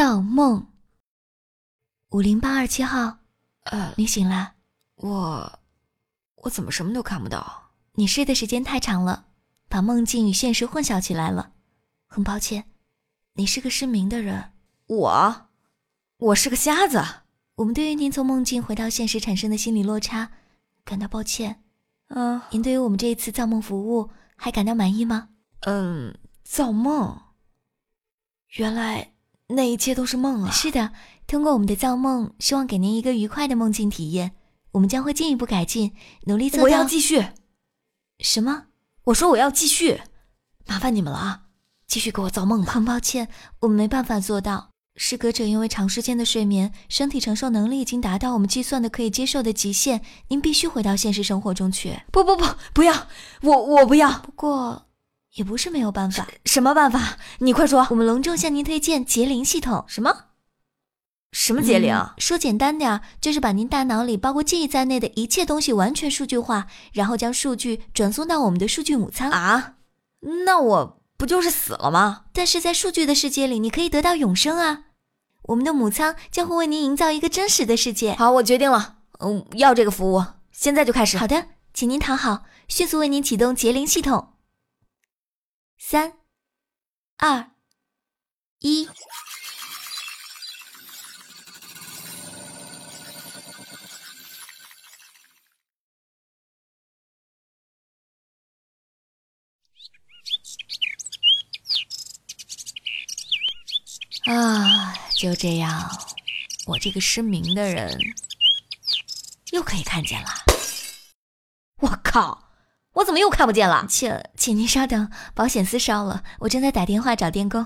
造梦。五零八二七号，呃，你醒了？我，我怎么什么都看不到？你睡的时间太长了，把梦境与现实混淆起来了。很抱歉，你是个失明的人。我，我是个瞎子。我们对于您从梦境回到现实产生的心理落差感到抱歉。嗯，您对于我们这一次造梦服务还感到满意吗？嗯，造梦。原来那一切都是梦啊！是的，通过我们的造梦，希望给您一个愉快的梦境体验。我们将会进一步改进，努力做到。我要继续。什么？我说我要继续。麻烦你们了啊！继续给我造梦吧。很抱歉，我们没办法做到。失格者因为长时间的睡眠，身体承受能力已经达到我们计算的可以接受的极限。您必须回到现实生活中去。不不不，不要！我我不要。不过，也不是没有办法。什么办法？你快说！我们隆重向您推荐节灵系统。什么？什么节灵？嗯、说简单点儿，就是把您大脑里包括记忆在内的一切东西完全数据化，然后将数据转送到我们的数据母仓。啊？那我不就是死了吗？但是在数据的世界里，你可以得到永生啊！我们的母仓将会为您营造一个真实的世界。好，我决定了，嗯，要这个服务，现在就开始。好的，请您躺好，迅速为您启动节灵系统。三、二、一。啊，就这样，我这个失明的人又可以看见了。我靠，我怎么又看不见了？请，请您稍等，保险丝烧了，我正在打电话找电工。